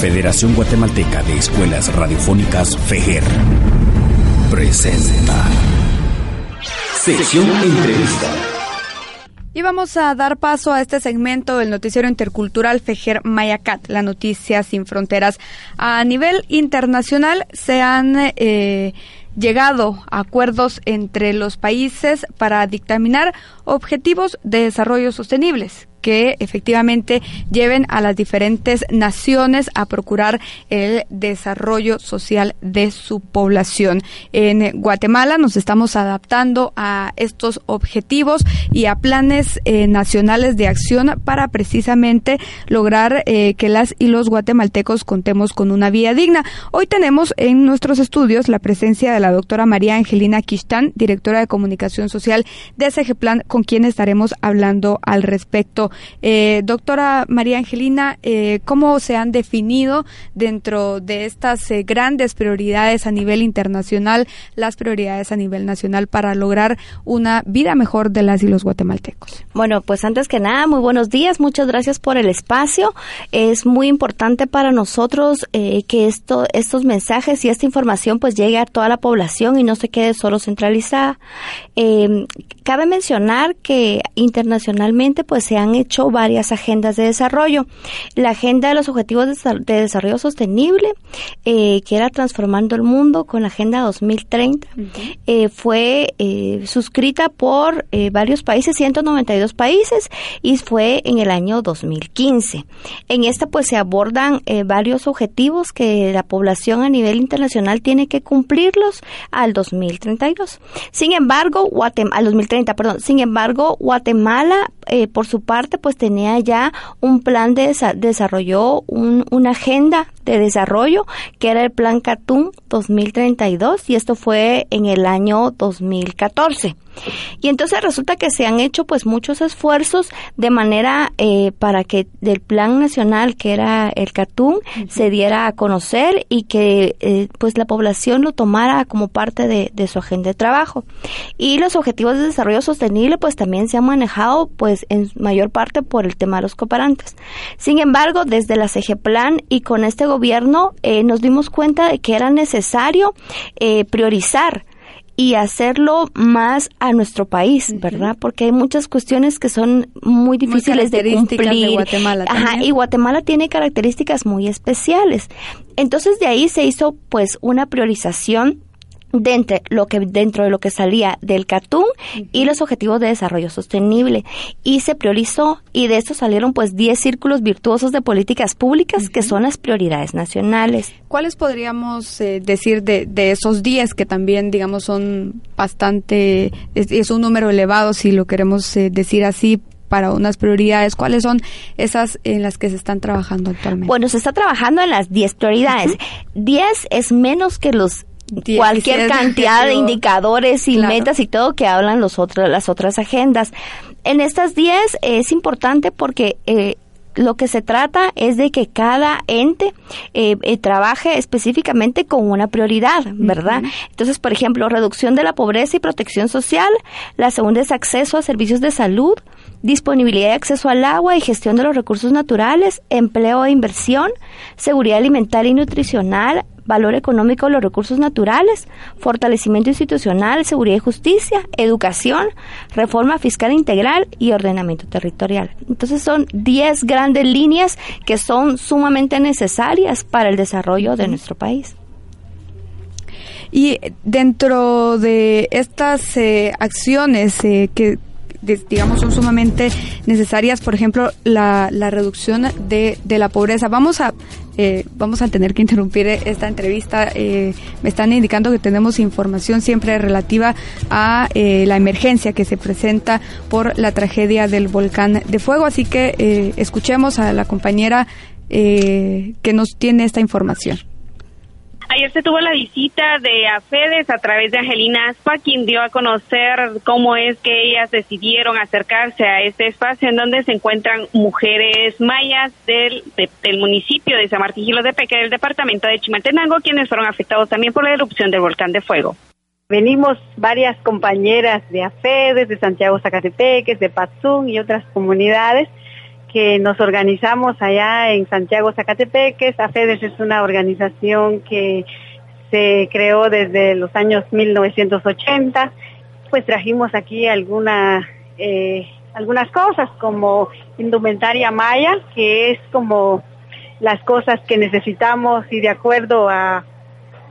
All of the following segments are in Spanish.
Federación Guatemalteca de Escuelas Radiofónicas FEGER presenta Sección Entrevista. Y vamos a dar paso a este segmento del noticiero intercultural Fejer Mayacat, la noticia sin fronteras. A nivel internacional se han eh, llegado acuerdos entre los países para dictaminar objetivos de desarrollo sostenibles que efectivamente lleven a las diferentes naciones a procurar el desarrollo social de su población. En Guatemala nos estamos adaptando a estos objetivos y a planes eh, nacionales de acción para precisamente lograr eh, que las y los guatemaltecos contemos con una vida digna. Hoy tenemos en nuestros estudios la presencia de la doctora María Angelina Quistán, directora de comunicación social de SG Plan, con quien estaremos hablando al respecto. Eh, doctora María Angelina, eh, ¿cómo se han definido dentro de estas eh, grandes prioridades a nivel internacional las prioridades a nivel nacional para lograr una vida mejor de las y los guatemaltecos? Bueno, pues antes que nada, muy buenos días, muchas gracias por el espacio. Es muy importante para nosotros que esto, estos mensajes y esta información pues llegue a toda la población y no se quede solo centralizada. cabe mencionar que internacionalmente pues se han hecho varias agendas de desarrollo. La agenda de los objetivos de desarrollo sostenible, eh, que era transformando el mundo con la agenda 2030, eh, fue eh, suscrita por varios países, 192 países, y fue en el año 2015. En esta pues se abordan varios objetivos que la población a nivel internacional tiene que cumplirlos al 2032. Sin embargo, Guatemala, al 2030, perdón, sin embargo, Guatemala, por su parte, pues tenía ya un plan de desarrolló una agenda de desarrollo que era el plan Catum 2032 y esto fue en el año 2014. Y entonces resulta que se han hecho pues muchos esfuerzos de manera eh, para que del plan nacional que era el CATUM se diera a conocer y que eh, pues la población lo tomara como parte de, de, su agenda de trabajo. Y los objetivos de desarrollo sostenible pues también se han manejado pues en mayor parte por el tema de los cooperantes. Sin embargo, desde la CG Plan y con este gobierno eh, nos dimos cuenta de que era necesario eh, priorizar y hacerlo más a nuestro país, ¿verdad? Porque hay muchas cuestiones que son muy difíciles de cumplir. Guatemala Ajá, y Guatemala tiene características muy especiales. Entonces de ahí se hizo pues una priorización dentro, lo que, dentro de lo que salía del CATUM y los objetivos de desarrollo sostenible. Y se priorizó y de esto salieron pues 10 círculos virtuosos de políticas públicas que son las prioridades nacionales. ¿Cuáles podríamos eh, decir de, de esos 10 que también digamos son bastante, es, un número elevado si lo queremos eh, decir así, para unas prioridades? ¿Cuáles son esas en las que se están trabajando actualmente? Bueno, se está trabajando en las 10 prioridades. 10 es menos que los cualquier cantidad de indicadores y metas y todo que hablan los otros, las otras agendas. En estas 10 es importante porque eh, lo que se trata es de que cada ente eh, eh, trabaje específicamente con una prioridad, ¿verdad? Entonces, por ejemplo, reducción de la pobreza y protección social. La segunda es acceso a servicios de salud, disponibilidad y acceso al agua y gestión de los recursos naturales, empleo e inversión, seguridad alimentaria y nutricional, valor económico de los recursos naturales, fortalecimiento institucional, seguridad y justicia, educación, reforma fiscal integral y ordenamiento territorial. Entonces son 10 grandes líneas que son sumamente necesarias para el desarrollo de nuestro país. Y dentro de estas eh, acciones eh, que digamos, son sumamente necesarias, por ejemplo, la, la reducción de, de la pobreza. Vamos a eh, vamos a tener que interrumpir esta entrevista. Eh, me están indicando que tenemos información siempre relativa a eh, la emergencia que se presenta por la tragedia del volcán de fuego. Así que escuchemos a la compañera eh, que nos tiene esta información. Ayer se tuvo la visita de AFEDES a través de Angelina Aspa, quien dio a conocer cómo es que ellas decidieron acercarse a este espacio en donde se encuentran mujeres mayas del, del municipio de San Martín de Peque del departamento de Chimaltenango, quienes fueron afectados también por la erupción del volcán de fuego. Venimos varias compañeras de AFEDES, de Santiago Zacatepeques, de Patzún y otras comunidades que nos organizamos allá en Santiago Zacatepeques. AFEDES es una organización que se creó desde los años 1980. Pues trajimos aquí alguna, eh, algunas cosas como indumentaria maya, que es como las cosas que necesitamos y de acuerdo a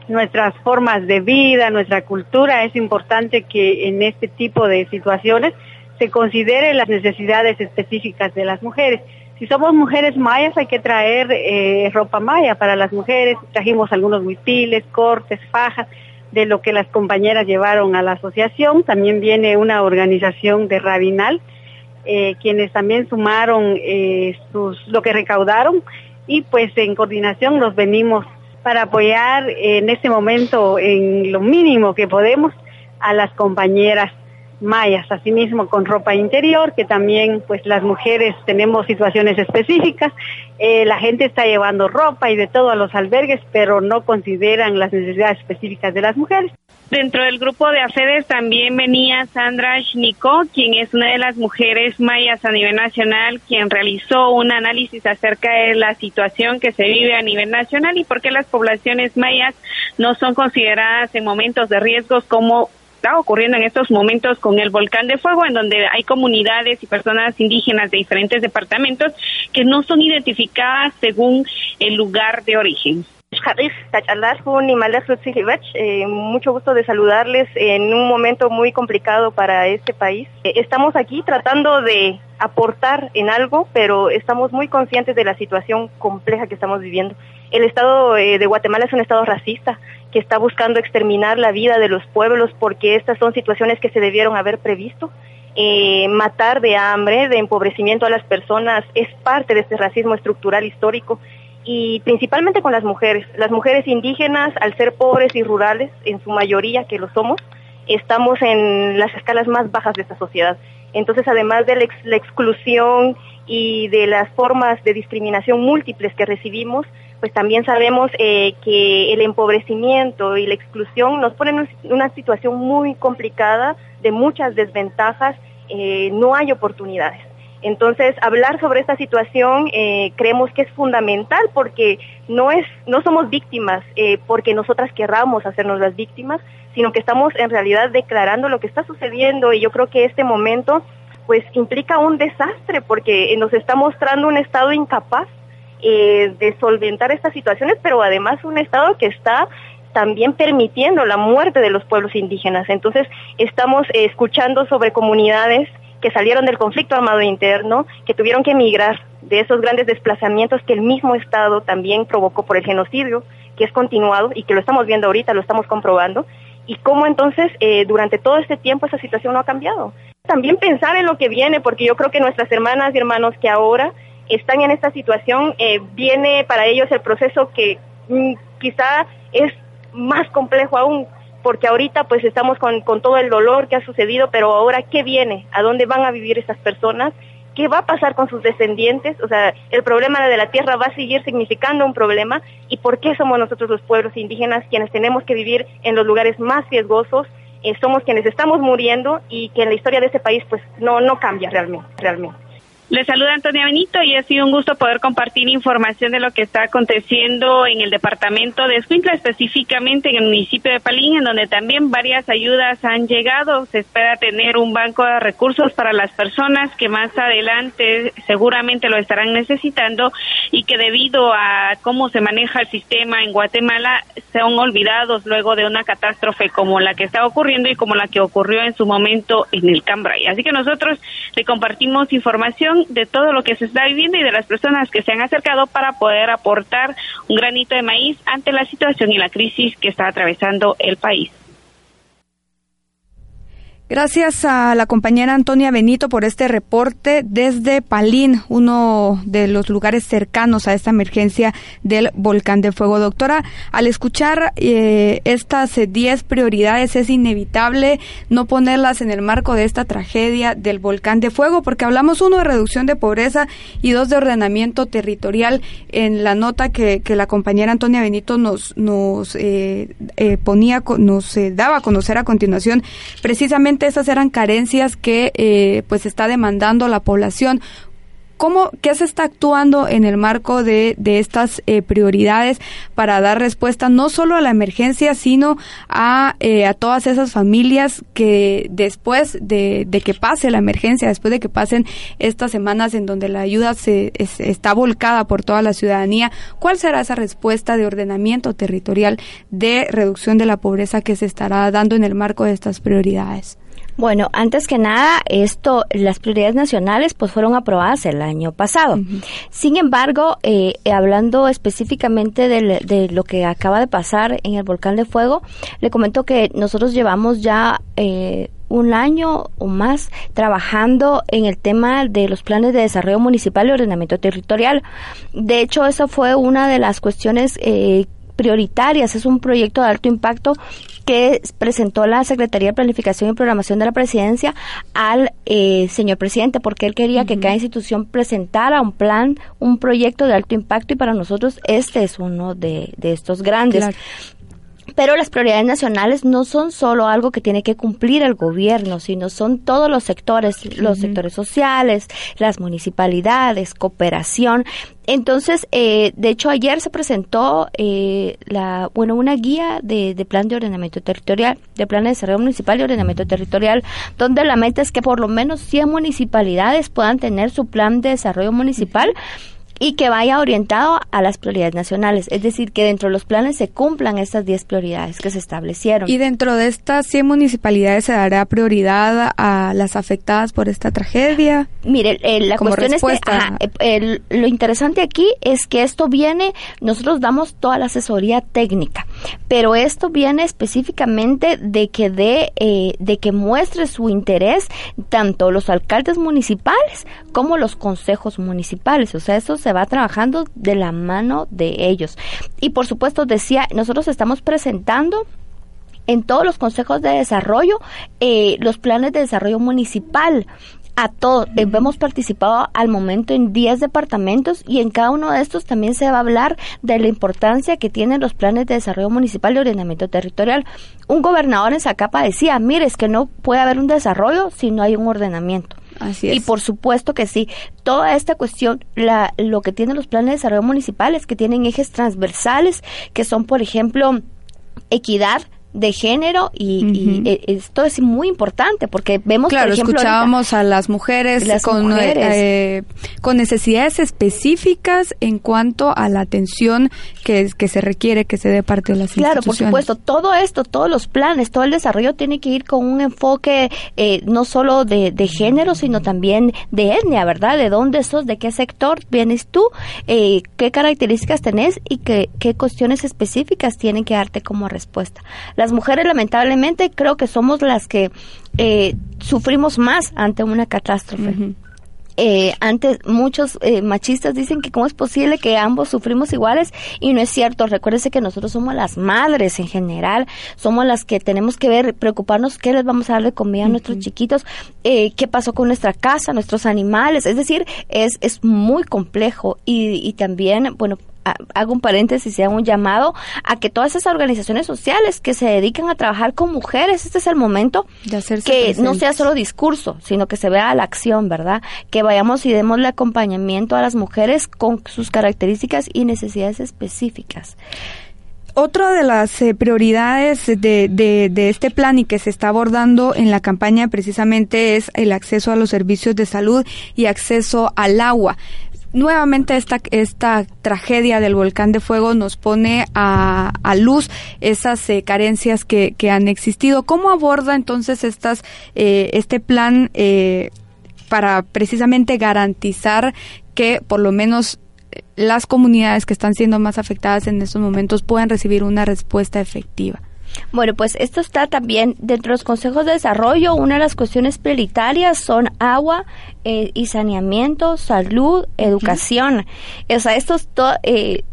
nuestras formas de vida, nuestra cultura, es importante que en este tipo de situaciones se considere las necesidades específicas de las mujeres. Si somos mujeres mayas hay que traer eh, ropa maya para las mujeres. Trajimos algunos huipiles, cortes, fajas de lo que las compañeras llevaron a la asociación. También viene una organización de Rabinal, eh, quienes también sumaron eh, lo que recaudaron y pues en coordinación los venimos para apoyar en este momento en lo mínimo que podemos a las compañeras mayas, asimismo con ropa interior, que también pues las mujeres tenemos situaciones específicas, eh, la gente está llevando ropa y de todo a los albergues, pero no consideran las necesidades específicas de las mujeres. Dentro del grupo de AFEDES también venía Sandra Schnikó, quien es una de las mujeres mayas a nivel nacional, quien realizó un análisis acerca de la situación que se vive a nivel nacional y por qué las poblaciones mayas no son consideradas en momentos de riesgos como está ocurriendo en estos momentos con el volcán de fuego, en donde hay comunidades y personas indígenas de diferentes departamentos que no son identificadas según el lugar de origen. Eh, mucho gusto de saludarles en un momento muy complicado para este país. Eh, estamos aquí tratando de aportar en algo, pero estamos muy conscientes de la situación compleja que estamos viviendo. El Estado eh, de Guatemala es un Estado racista que está buscando exterminar la vida de los pueblos porque estas son situaciones que se debieron haber previsto. matar de hambre, de empobrecimiento a las personas es parte de este racismo estructural histórico y principalmente con las mujeres. Las mujeres indígenas, al ser pobres y rurales, en su mayoría que lo somos, estamos en las escalas más bajas de esta sociedad. Entonces, además de la, exclusión y de las formas de discriminación múltiples que recibimos, pues también sabemos eh, que el empobrecimiento y la exclusión nos ponen en una situación muy complicada, de muchas desventajas, eh, no hay oportunidades. Entonces, hablar sobre esta situación eh, creemos que es fundamental porque no es, no somos víctimas eh, porque nosotras querramos hacernos las víctimas, sino que estamos en realidad declarando lo que está sucediendo y yo creo que este momento pues implica un desastre porque nos está mostrando un estado incapaz eh, de solventar estas situaciones, pero además un estado que está también permitiendo la muerte de los pueblos indígenas. Entonces, estamos escuchando sobre comunidades que salieron del conflicto armado interno, que tuvieron que emigrar de esos grandes desplazamientos que el mismo Estado también provocó por el genocidio, que es continuado y que lo estamos viendo ahorita, lo estamos comprobando, y cómo entonces eh, durante todo este tiempo esa situación no ha cambiado. También pensar en lo que viene, porque yo creo que nuestras hermanas y hermanos que ahora están en esta situación, eh, viene para ellos el proceso que mm, quizá es más complejo aún, porque ahorita pues estamos con, todo el dolor que ha sucedido, pero ahora ¿qué viene? ¿A dónde van a vivir esas personas? ¿Qué va a pasar con sus descendientes? O sea, el problema de la tierra va a seguir significando un problema y por qué somos nosotros los pueblos indígenas quienes tenemos que vivir en los lugares más riesgosos, eh, somos quienes estamos muriendo y que en la historia de ese país pues no, no cambia realmente, realmente. Le saluda Antonia Benito y ha sido un gusto poder compartir información de lo que está aconteciendo en el departamento de Escuintla, específicamente en el municipio de Palín, en donde también varias ayudas han llegado. Se espera tener un banco de recursos para las personas que más adelante seguramente lo estarán necesitando y que debido a cómo se maneja el sistema en Guatemala son olvidados luego de una catástrofe como la que está ocurriendo y como la que ocurrió en su momento en el Cambrai. Así que nosotros le compartimos información de todo lo que se está viviendo y de las personas que se han acercado para poder aportar un granito de maíz ante la situación y la crisis que está atravesando el país. Gracias a la compañera Antonia Benito por este reporte desde Palín, uno de los lugares cercanos a esta emergencia del volcán de fuego. Doctora, al escuchar eh, estas 10 prioridades es inevitable no ponerlas en el marco de esta tragedia del volcán de fuego, porque hablamos uno de reducción de pobreza y dos de ordenamiento territorial. En la nota que, la compañera Antonia Benito nos, nos eh, eh, ponía, nos daba a conocer a continuación, precisamente esas eran carencias que eh, pues está demandando la población. ¿Cómo, ¿Qué se está actuando en el marco de, de estas eh, prioridades para dar respuesta no solo a la emergencia, sino a, eh, a todas esas familias que después de, de, que pase la emergencia, después de que pasen estas semanas en donde la ayuda se, está volcada por toda la ciudadanía, cuál será esa respuesta de ordenamiento territorial de reducción de la pobreza que se estará dando en el marco de estas prioridades? Bueno, antes que nada, esto, las prioridades nacionales, pues fueron aprobadas el año pasado. Sin embargo, eh, hablando específicamente de, de, lo que acaba de pasar en el volcán de fuego, le comento que nosotros llevamos ya eh, un año o más trabajando en el tema de los planes de desarrollo municipal y ordenamiento territorial. De hecho, esa fue una de las cuestiones eh, prioritarias. Es un proyecto de alto impacto que presentó la Secretaría de Planificación y Programación de la Presidencia al eh, señor presidente, porque él quería que cada institución presentara un plan, un proyecto de alto impacto y para nosotros este es uno de, estos grandes. Pero las prioridades nacionales no son solo algo que tiene que cumplir el gobierno, sino son todos los sectores, los sectores sociales, las municipalidades, cooperación. Entonces, eh, de hecho, ayer se presentó eh, la, bueno, una guía de, de, plan de ordenamiento territorial, de plan de desarrollo municipal y ordenamiento territorial, donde la meta es que por lo menos 100 municipalidades puedan tener su plan de desarrollo municipal y que vaya orientado a las prioridades nacionales, es decir, que dentro de los planes se cumplan estas 10 prioridades que se establecieron. ¿Y dentro de estas 100 municipalidades se dará prioridad a las afectadas por esta tragedia? Mire, eh, la cuestión es que lo interesante aquí es que esto viene, nosotros damos toda la asesoría técnica, pero esto viene específicamente de que de, eh, de que muestre su interés tanto los alcaldes municipales como los consejos municipales, o sea, eso se va trabajando de la mano de ellos. Y por supuesto, decía, nosotros estamos presentando en todos los consejos de desarrollo eh, los planes de desarrollo municipal a todos. Eh, hemos participado al momento en 10 departamentos y en cada uno de estos también se va a hablar de la importancia que tienen los planes de desarrollo municipal y ordenamiento territorial. Un gobernador en Zacapa decía, mire, es que no puede haber un desarrollo si no hay un ordenamiento. Y por supuesto que sí, toda esta cuestión, la, lo que tienen los planes de desarrollo municipales, que tienen ejes transversales, que son, por ejemplo, equidad, de género y, e, esto es muy importante porque vemos claro por ejemplo escuchábamos a las mujeres, con, eh, con necesidades específicas en cuanto a la atención que, que se requiere que se dé parte de las claro por supuesto todo esto todos los planes todo el desarrollo tiene que ir con un enfoque eh, no solo de, de, género sino también de etnia verdad de dónde sos de qué sector vienes tú eh, qué características tenés y qué, qué cuestiones específicas tienen que darte como respuesta. Las mujeres lamentablemente creo que somos las que eh, sufrimos más ante una catástrofe. Eh, antes muchos eh, machistas dicen que cómo es posible que ambos sufrimos iguales y no es cierto. Recuérdese que nosotros somos las madres en general, somos las que tenemos que ver, preocuparnos qué les vamos a dar de comida a nuestros chiquitos, eh, qué pasó con nuestra casa, nuestros animales. Es decir, es, es muy complejo y, y también, bueno, hago un paréntesis y hago un llamado a que todas esas organizaciones sociales que se dedican a trabajar con mujeres, este es el momento de que no sea solo discurso, sino que se vea la acción, ¿verdad? Que vayamos y demos el acompañamiento a las mujeres con sus características y necesidades específicas. Otra de las eh, prioridades de, de, de, este plan y que se está abordando en la campaña precisamente es el acceso a los servicios de salud y acceso al agua nuevamente esta, esta tragedia del volcán de fuego nos pone a, a luz esas eh, carencias que, que, han existido. ¿Cómo aborda entonces estas, eh, este plan eh, para precisamente garantizar que por lo menos las comunidades que están siendo más afectadas en estos momentos puedan recibir una respuesta efectiva? Bueno, pues esto está también dentro de los consejos de desarrollo. Una de las cuestiones prioritarias son agua eh, y saneamiento, salud, educación. O sea, estos eh,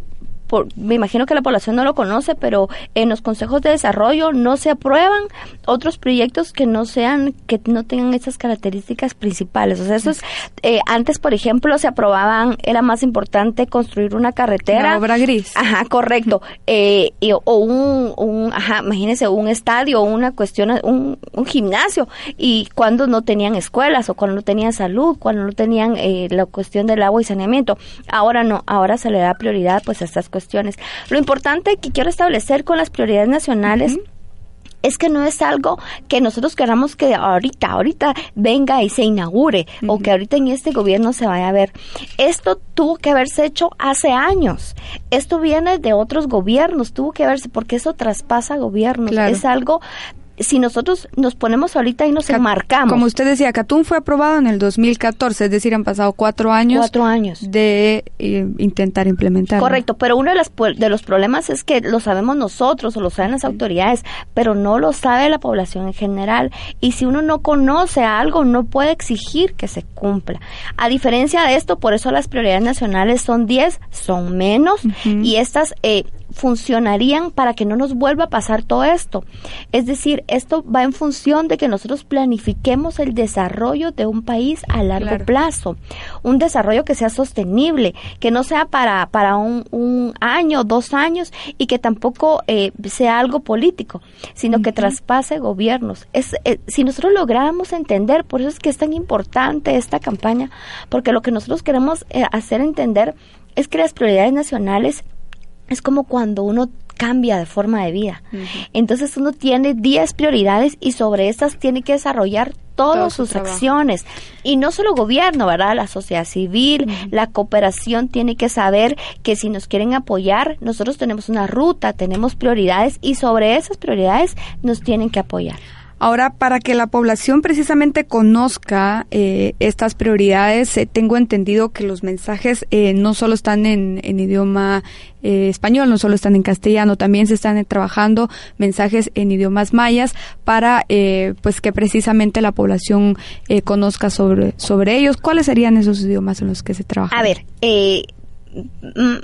me imagino que la población no lo conoce, pero en los consejos de desarrollo no se aprueban otros proyectos que no sean, que no tengan esas características principales. O sea, eso es, eh, antes, por ejemplo, se aprobaban, era más importante construir una carretera. obra gris. Ajá, correcto. Eh, o un, un, ajá, imagínense, un estadio, una cuestión, un, un gimnasio. Y cuando no tenían escuelas, o cuando no tenían salud, cuando no tenían eh, la cuestión del agua y saneamiento. Ahora no, ahora se le da prioridad pues a estas cuestiones. Lo importante que quiero establecer con las prioridades nacionales es que no es algo que nosotros queramos que ahorita, ahorita venga y se inaugure o que ahorita en este gobierno se vaya a ver. Esto tuvo que haberse hecho hace años. Esto viene de otros gobiernos, tuvo que haberse porque eso traspasa gobiernos. Es algo si nosotros nos ponemos ahorita y nos enmarcamos. Como usted decía, Catún fue aprobado en el 2014, es decir, han pasado cuatro años. Cuatro años. De eh, intentar implementar. Correcto, pero uno de, las, de los problemas es que lo sabemos nosotros o lo saben las autoridades, pero no lo sabe la población en general. Y si uno no conoce algo, no puede exigir que se cumpla. A diferencia de esto, por eso las prioridades nacionales son 10, son menos, y estas eh, funcionarían para que no nos vuelva a pasar todo esto. Es decir, esto va en función de que nosotros planifiquemos el desarrollo de un país a largo plazo, un desarrollo que sea sostenible, que no sea para, para un, un año, dos años y que tampoco eh, sea algo político, sino que traspase gobiernos. Es, eh, si nosotros logramos entender, por eso es que es tan importante esta campaña, porque lo que nosotros queremos eh, hacer entender es que las prioridades nacionales es como cuando uno cambia de forma de vida. Entonces uno tiene 10 prioridades y sobre estas tiene que desarrollar todas sus acciones. Y no solo gobierno, ¿verdad? La sociedad civil, la cooperación tiene que saber que si nos quieren apoyar, nosotros tenemos una ruta, tenemos prioridades y sobre esas prioridades nos tienen que apoyar. Ahora, para que la población precisamente conozca eh, estas prioridades, eh, tengo entendido que los mensajes eh, no solo están en, idioma español, no solo están en castellano, también se están trabajando mensajes en idiomas mayas para pues que precisamente la población conozca sobre, sobre ellos. ¿Cuáles serían esos idiomas en los que se trabaja? A ver, eh,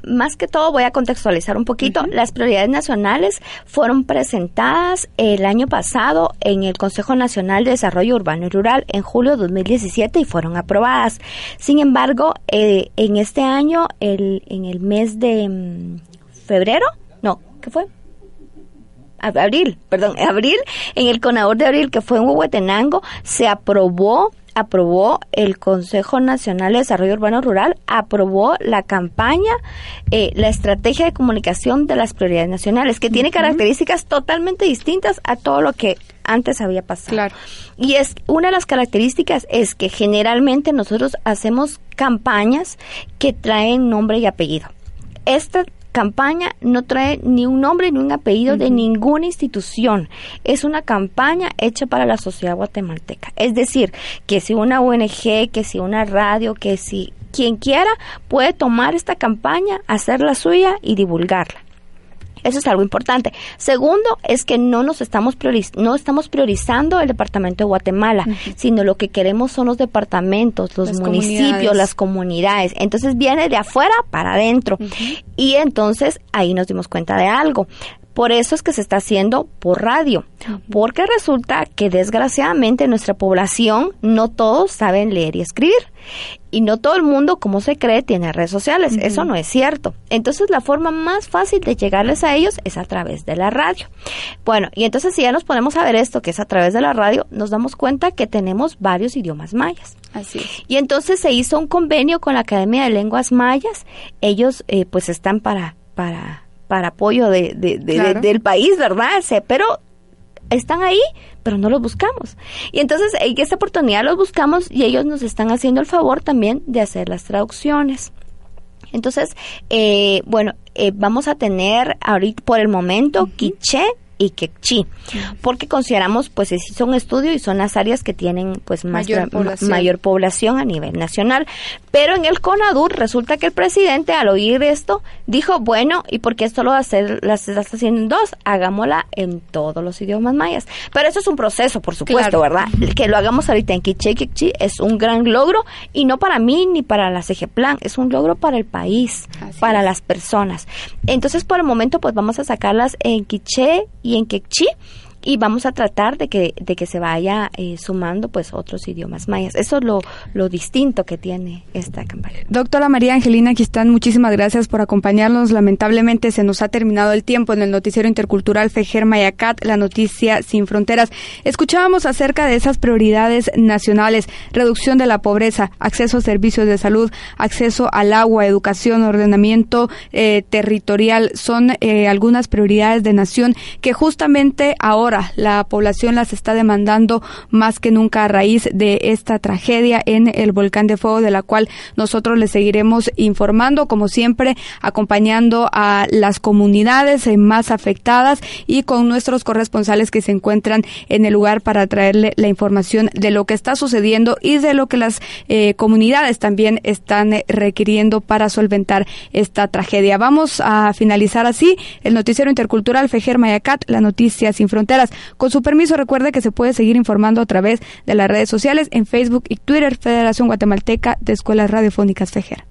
más que todo voy a contextualizar un poquito. Las prioridades nacionales fueron presentadas el año pasado en el Consejo Nacional de Desarrollo Urbano y Rural en julio de 2017 y fueron aprobadas. Sin embargo, eh, en este año, el, en el mes de mm, febrero, no, ¿qué fue? abril, perdón, abril, en el Conador de Abril, que fue en Huehuetenango, se aprobó aprobó el Consejo Nacional de Desarrollo Urbano Rural, aprobó la campaña, eh, la estrategia de comunicación de las prioridades nacionales, que tiene características totalmente distintas a todo lo que antes había pasado. Claro. Y es una de las características es que generalmente nosotros hacemos campañas que traen nombre y apellido. Esta campaña no trae ni un nombre ni un apellido de ninguna institución. Es una campaña hecha para la sociedad guatemalteca. Es decir, que si una ONG, que si una radio, que si quien quiera puede tomar esta campaña, hacerla suya y divulgarla. Eso es algo importante. Segundo, es que no nos estamos no estamos priorizando el departamento de Guatemala, sino lo que queremos son los departamentos, los municipios, las comunidades. Entonces viene de afuera para adentro. Y entonces ahí nos dimos cuenta de algo. Por eso es que se está haciendo por radio, porque resulta que desgraciadamente nuestra población no todos saben leer y escribir y no todo el mundo, como se cree, tiene redes sociales. Eso no es cierto. Entonces la forma más fácil de llegarles a ellos es a través de la radio. Bueno, y entonces si ya nos ponemos a ver esto, que es a través de la radio, nos damos cuenta que tenemos varios idiomas mayas. Así Y entonces se hizo un convenio con la Academia de Lenguas Mayas. Ellos eh, pues están para, para para apoyo de, del país, ¿verdad? pero están ahí, pero no los buscamos. Y entonces en esta oportunidad los buscamos y ellos nos están haciendo el favor también de hacer las traducciones. Entonces, eh, bueno, eh, vamos a tener ahorita por el momento quiché, y Quechí, porque consideramos pues son estudios y son las áreas que tienen pues mayor, población. mayor población a nivel nacional. Pero en el CONADUR resulta que el presidente al oír esto dijo, bueno, ¿y por qué esto lo hacer, las estás haciendo en dos? Hagámosla en todos los idiomas mayas. Pero eso es un proceso, por supuesto, ¿verdad? Que lo hagamos ahorita en Quiché, Quiché es un gran logro y no para mí ni para la CG Plan, es un logro para el país, para las personas. Entonces, por el momento, pues vamos a sacarlas en Quiché y en Quechí y vamos a tratar de que, de que se vaya eh, sumando pues otros idiomas mayas. Eso es lo, lo distinto que tiene esta campaña. Doctora María Angelina Quistán, muchísimas gracias por acompañarnos. Lamentablemente se nos ha terminado el tiempo en el noticiero intercultural Fejer Mayacat, la noticia sin fronteras. Escuchábamos acerca de esas prioridades nacionales, reducción de la pobreza, acceso a servicios de salud, acceso al agua, educación, ordenamiento eh, territorial. Son eh, algunas prioridades de nación que justamente ahora la población las está demandando más que nunca a raíz de esta tragedia en el volcán de fuego de la cual nosotros les seguiremos informando como siempre acompañando a las comunidades más afectadas y con nuestros corresponsales que se encuentran en el lugar para traerle la información de lo que está sucediendo y de lo que las eh, comunidades también están requiriendo para solventar esta tragedia. Vamos a finalizar así el noticiero intercultural Fejer Mayacat, la noticia sin fronteras con su permiso, recuerde que se puede seguir informando a través de las redes sociales en Facebook y Twitter Federación Guatemalteca de Escuelas Radiofónicas Fejer.